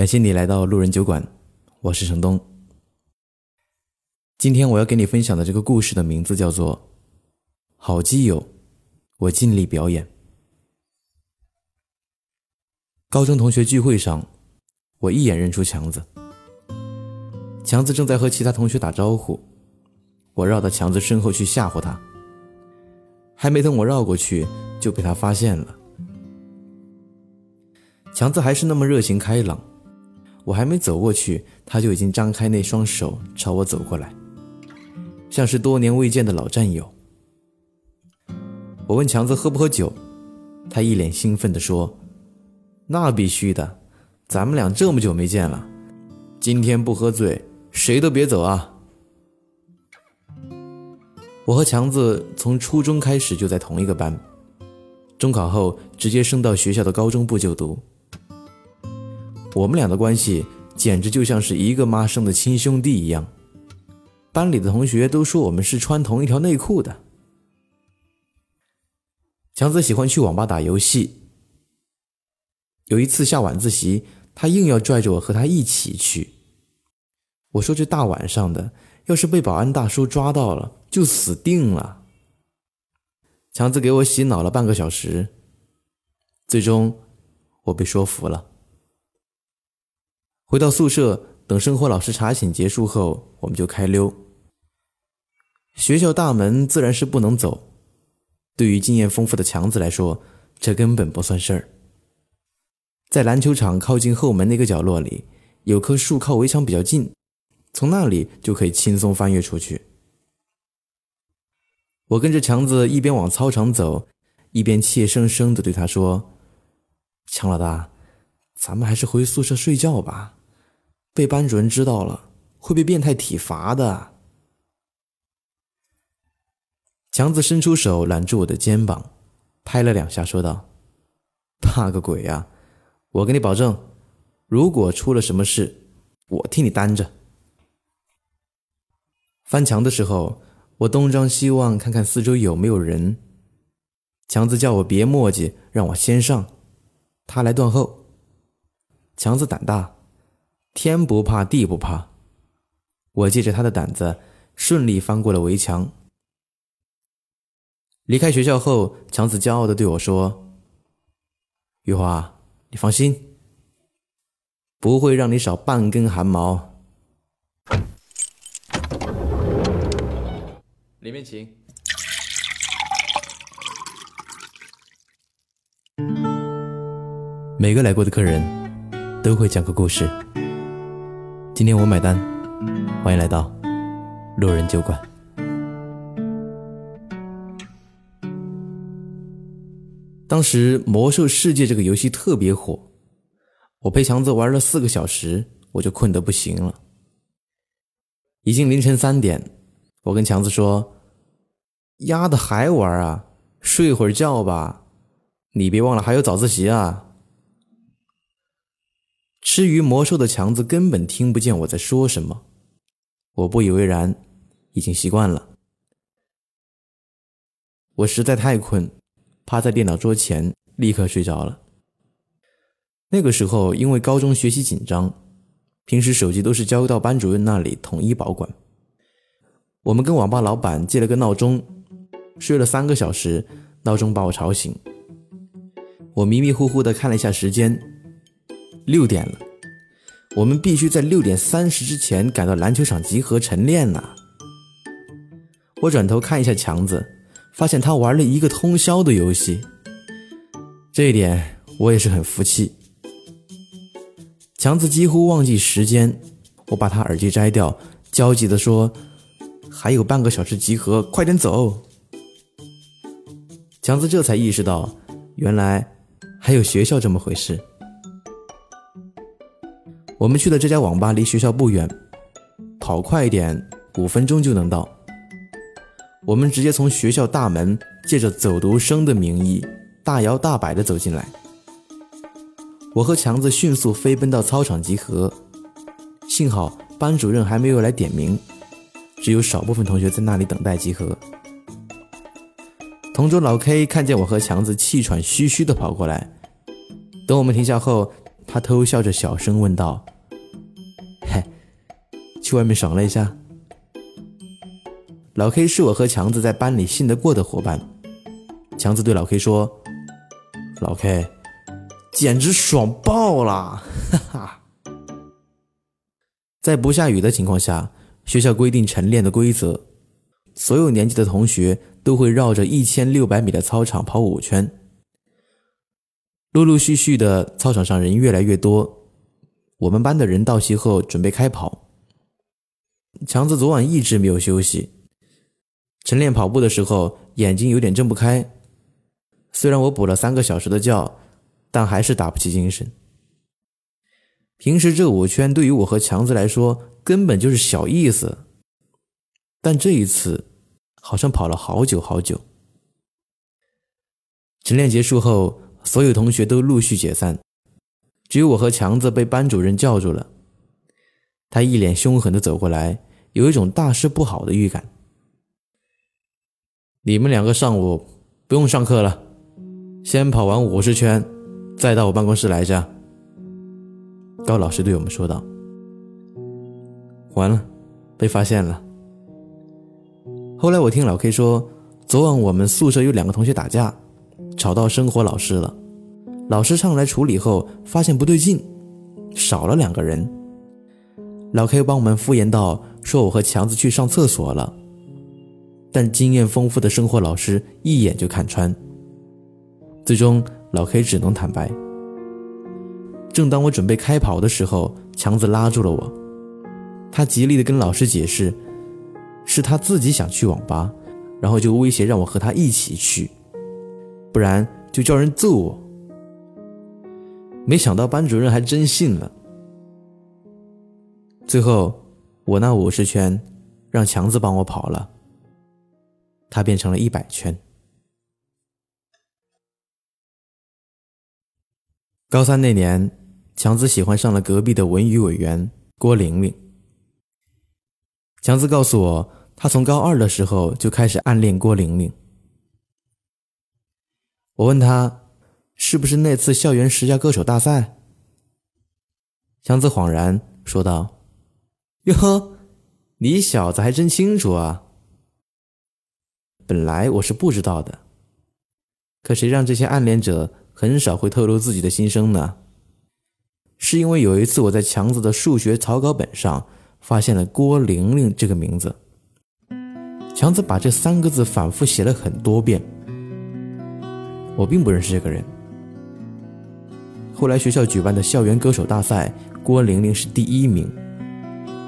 感谢你来到路人酒馆，我是程东。今天我要给你分享的这个故事的名字叫做《好基友》，我尽力表演。高中同学聚会上，我一眼认出强子。强子正在和其他同学打招呼，我绕到强子身后去吓唬他。还没等我绕过去，就被他发现了。强子还是那么热情开朗，我还没走过去，他就已经张开那双手朝我走过来，像是多年未见的老战友。我问强子喝不喝酒，他一脸兴奋地说：“那必须的，咱们俩这么久没见了，今天不喝醉，谁都别走啊！”我和强子从初中开始就在同一个班，中考后直接升到学校的高中部就读。我们俩的关系简直就像是一个妈生的亲兄弟一样，班里的同学都说我们是穿同一条内裤的。强子喜欢去网吧打游戏，有一次下晚自习，他硬要拽着我和他一起去。我说这大晚上的。要是被保安大叔抓到了，就死定了。强子给我洗脑了半个小时，最终我被说服了。回到宿舍，等生活老师查寝结束后，我们就开溜。学校大门自然是不能走，对于经验丰富的强子来说，这根本不算事儿。在篮球场靠近后门那个角落里，有棵树靠围墙比较近。从那里就可以轻松翻越出去。我跟着强子一边往操场走，一边怯生生的对他说：“强老大，咱们还是回宿舍睡觉吧，被班主任知道了会被变态体罚的。”强子伸出手揽住我的肩膀，拍了两下，说道：“怕个鬼呀！我给你保证，如果出了什么事，我替你担着。”翻墙的时候，我东张西望，看看四周有没有人。强子叫我别墨迹，让我先上，他来断后。强子胆大，天不怕地不怕。我借着他的胆子，顺利翻过了围墙。离开学校后，强子骄傲的对我说：“玉华，你放心，不会让你少半根汗毛。”里面请。每个来过的客人都会讲个故事。今天我买单，欢迎来到路人酒馆。当时《魔兽世界》这个游戏特别火，我陪强子玩了四个小时，我就困得不行了。已经凌晨三点。我跟强子说：“丫的还玩啊？睡会儿觉吧，你别忘了还有早自习啊。”吃鱼魔兽的强子根本听不见我在说什么，我不以为然，已经习惯了。我实在太困，趴在电脑桌前立刻睡着了。那个时候因为高中学习紧张，平时手机都是交到班主任那里统一保管。我们跟网吧老板借了个闹钟，睡了三个小时，闹钟把我吵醒。我迷迷糊糊的看了一下时间，六点了，我们必须在六点三十之前赶到篮球场集合晨练呐。我转头看一下强子，发现他玩了一个通宵的游戏，这一点我也是很服气。强子几乎忘记时间，我把他耳机摘掉，焦急的说。还有半个小时集合，快点走！强子这才意识到，原来还有学校这么回事。我们去的这家网吧离学校不远，跑快一点，五分钟就能到。我们直接从学校大门借着走读生的名义，大摇大摆地走进来。我和强子迅速飞奔到操场集合，幸好班主任还没有来点名。只有少部分同学在那里等待集合。同桌老 K 看见我和强子气喘吁吁地跑过来，等我们停下后，他偷笑着小声问道：“嘿，去外面爽了一下？”老 K 是我和强子在班里信得过的伙伴。强子对老 K 说：“老 K，简直爽爆了！”哈哈。在不下雨的情况下，学校规定晨练的规则，所有年级的同学都会绕着一千六百米的操场跑五圈。陆陆续续的，操场上人越来越多。我们班的人到齐后，准备开跑。强子昨晚一直没有休息，晨练跑步的时候眼睛有点睁不开。虽然我补了三个小时的觉，但还是打不起精神。平时这五圈对于我和强子来说根本就是小意思，但这一次好像跑了好久好久。晨练结束后。所有同学都陆续解散，只有我和强子被班主任叫住了。他一脸凶狠的走过来，有一种大事不好的预感。你们两个上午不用上课了，先跑完五十圈，再到我办公室来着。高老师对我们说道。完了，被发现了。后来我听老 K 说，昨晚我们宿舍有两个同学打架。吵到生活老师了，老师上来处理后发现不对劲，少了两个人。老 K 帮我们敷衍道：“说我和强子去上厕所了。”但经验丰富的生活老师一眼就看穿。最终，老 K 只能坦白。正当我准备开跑的时候，强子拉住了我，他极力的跟老师解释，是他自己想去网吧，然后就威胁让我和他一起去。不然就叫人揍我。没想到班主任还真信了。最后，我那五十圈让强子帮我跑了，他变成了一百圈。高三那年，强子喜欢上了隔壁的文娱委员郭玲玲。强子告诉我，他从高二的时候就开始暗恋郭玲玲。我问他，是不是那次校园十佳歌手大赛？强子恍然说道：“哟呵，你小子还真清楚啊！本来我是不知道的，可谁让这些暗恋者很少会透露自己的心声呢？是因为有一次我在强子的数学草稿本上发现了郭玲玲这个名字，强子把这三个字反复写了很多遍。”我并不认识这个人。后来学校举办的校园歌手大赛，郭玲玲是第一名，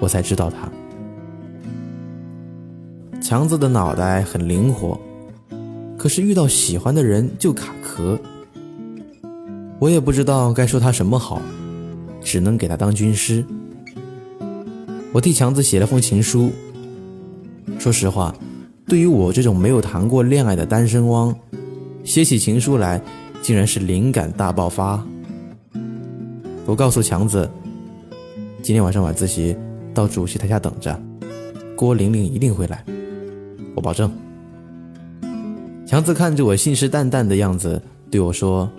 我才知道她。强子的脑袋很灵活，可是遇到喜欢的人就卡壳。我也不知道该说他什么好，只能给他当军师。我替强子写了封情书。说实话，对于我这种没有谈过恋爱的单身汪。写起情书来，竟然是灵感大爆发。我告诉强子，今天晚上晚自习到主席台下等着，郭玲玲一定会来，我保证。强子看着我信誓旦旦的样子，对我说：“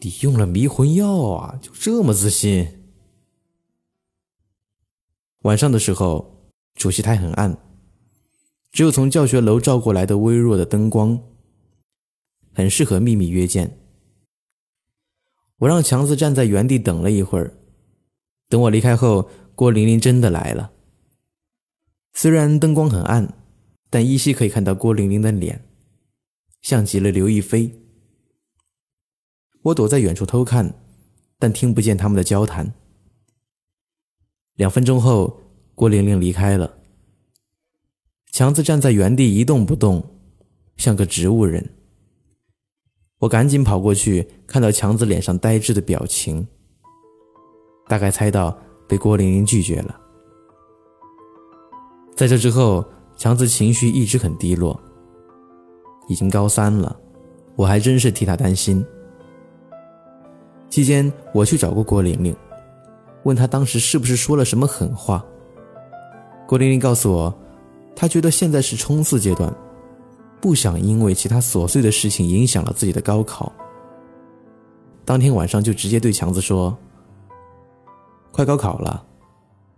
你用了迷魂药啊，就这么自信？”晚上的时候，主席台很暗，只有从教学楼照过来的微弱的灯光。很适合秘密约见。我让强子站在原地等了一会儿，等我离开后，郭玲玲真的来了。虽然灯光很暗，但依稀可以看到郭玲玲的脸，像极了刘亦菲。我躲在远处偷看，但听不见他们的交谈。两分钟后，郭玲玲离开了。强子站在原地一动不动，像个植物人。我赶紧跑过去，看到强子脸上呆滞的表情，大概猜到被郭玲玲拒绝了。在这之后，强子情绪一直很低落。已经高三了，我还真是替他担心。期间，我去找过郭玲玲，问她当时是不是说了什么狠话。郭玲玲告诉我，她觉得现在是冲刺阶段。不想因为其他琐碎的事情影响了自己的高考。当天晚上就直接对强子说：“快高考了，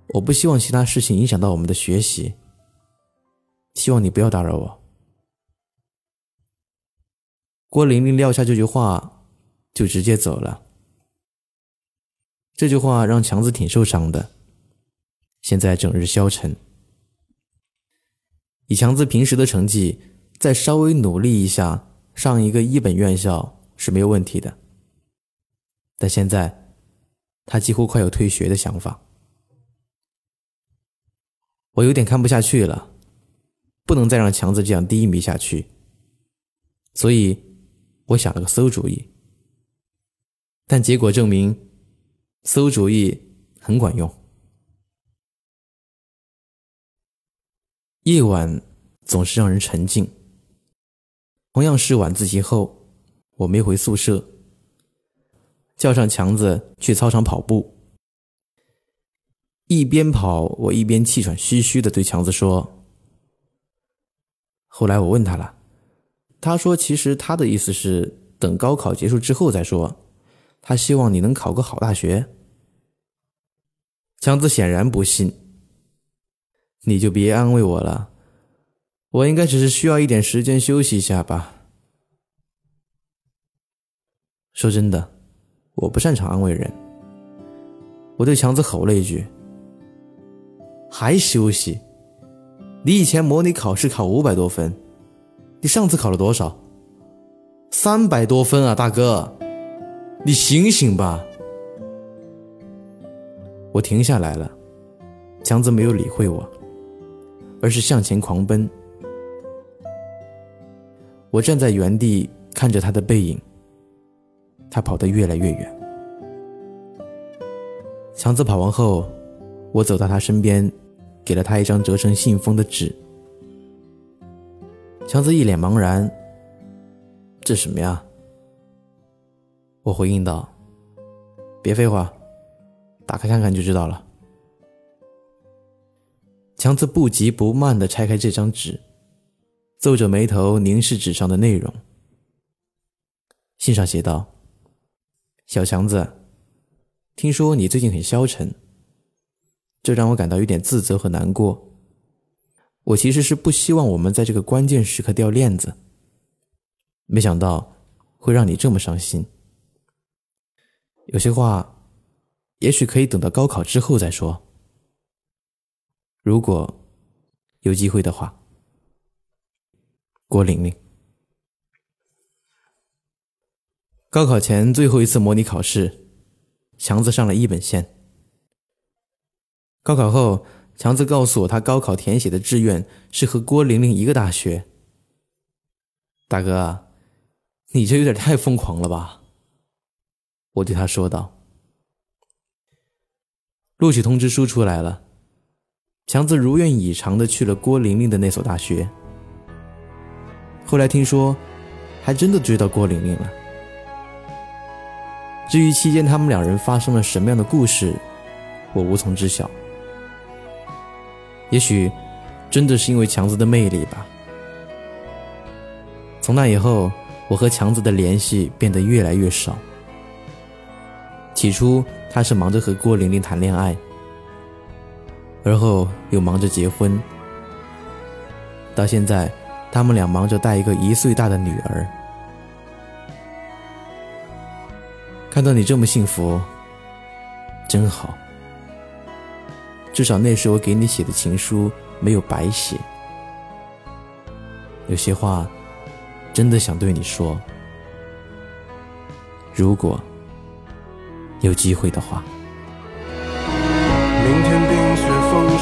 我不希望其他事情影响到我们的学习，希望你不要打扰我。”郭玲玲撂下这句话，就直接走了。这句话让强子挺受伤的，现在整日消沉。以强子平时的成绩，再稍微努力一下，上一个一本院校是没有问题的。但现在，他几乎快有退学的想法。我有点看不下去了，不能再让强子这样低迷下去。所以，我想了个馊主意。但结果证明，馊主意很管用。夜晚总是让人沉静。同样是晚自习后，我没回宿舍。叫上强子去操场跑步，一边跑我一边气喘吁吁的对强子说：“后来我问他了，他说其实他的意思是等高考结束之后再说，他希望你能考个好大学。”强子显然不信，你就别安慰我了，我应该只是需要一点时间休息一下吧。说真的。我不擅长安慰人，我对强子吼了一句：“还休息？你以前模拟考试考五百多分，你上次考了多少？三百多分啊，大哥，你醒醒吧！”我停下来了，强子没有理会我，而是向前狂奔。我站在原地看着他的背影。他跑得越来越远。强子跑完后，我走到他身边，给了他一张折成信封的纸。强子一脸茫然：“这什么呀？”我回应道：“别废话，打开看看就知道了。”强子不急不慢地拆开这张纸，皱着眉头凝视纸上的内容。信上写道。小强子，听说你最近很消沉，这让我感到有点自责和难过。我其实是不希望我们在这个关键时刻掉链子，没想到会让你这么伤心。有些话，也许可以等到高考之后再说。如果有机会的话，郭玲玲。高考前最后一次模拟考试，强子上了一本线。高考后，强子告诉我，他高考填写的志愿是和郭玲玲一个大学。大哥，你这有点太疯狂了吧？我对他说道。录取通知书出来了，强子如愿以偿的去了郭玲玲的那所大学。后来听说，还真的追到郭玲玲了。至于期间他们两人发生了什么样的故事，我无从知晓。也许真的是因为强子的魅力吧。从那以后，我和强子的联系变得越来越少。起初他是忙着和郭玲玲谈恋爱，而后又忙着结婚，到现在他们俩忙着带一个一岁大的女儿。看到你这么幸福，真好。至少那时我给你写的情书没有白写。有些话，真的想对你说。如果有机会的话。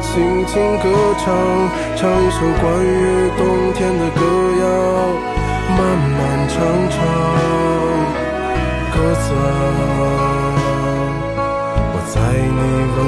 轻轻歌唱，唱一首关于冬天的歌谣，漫漫长长。鸽子啊，在你温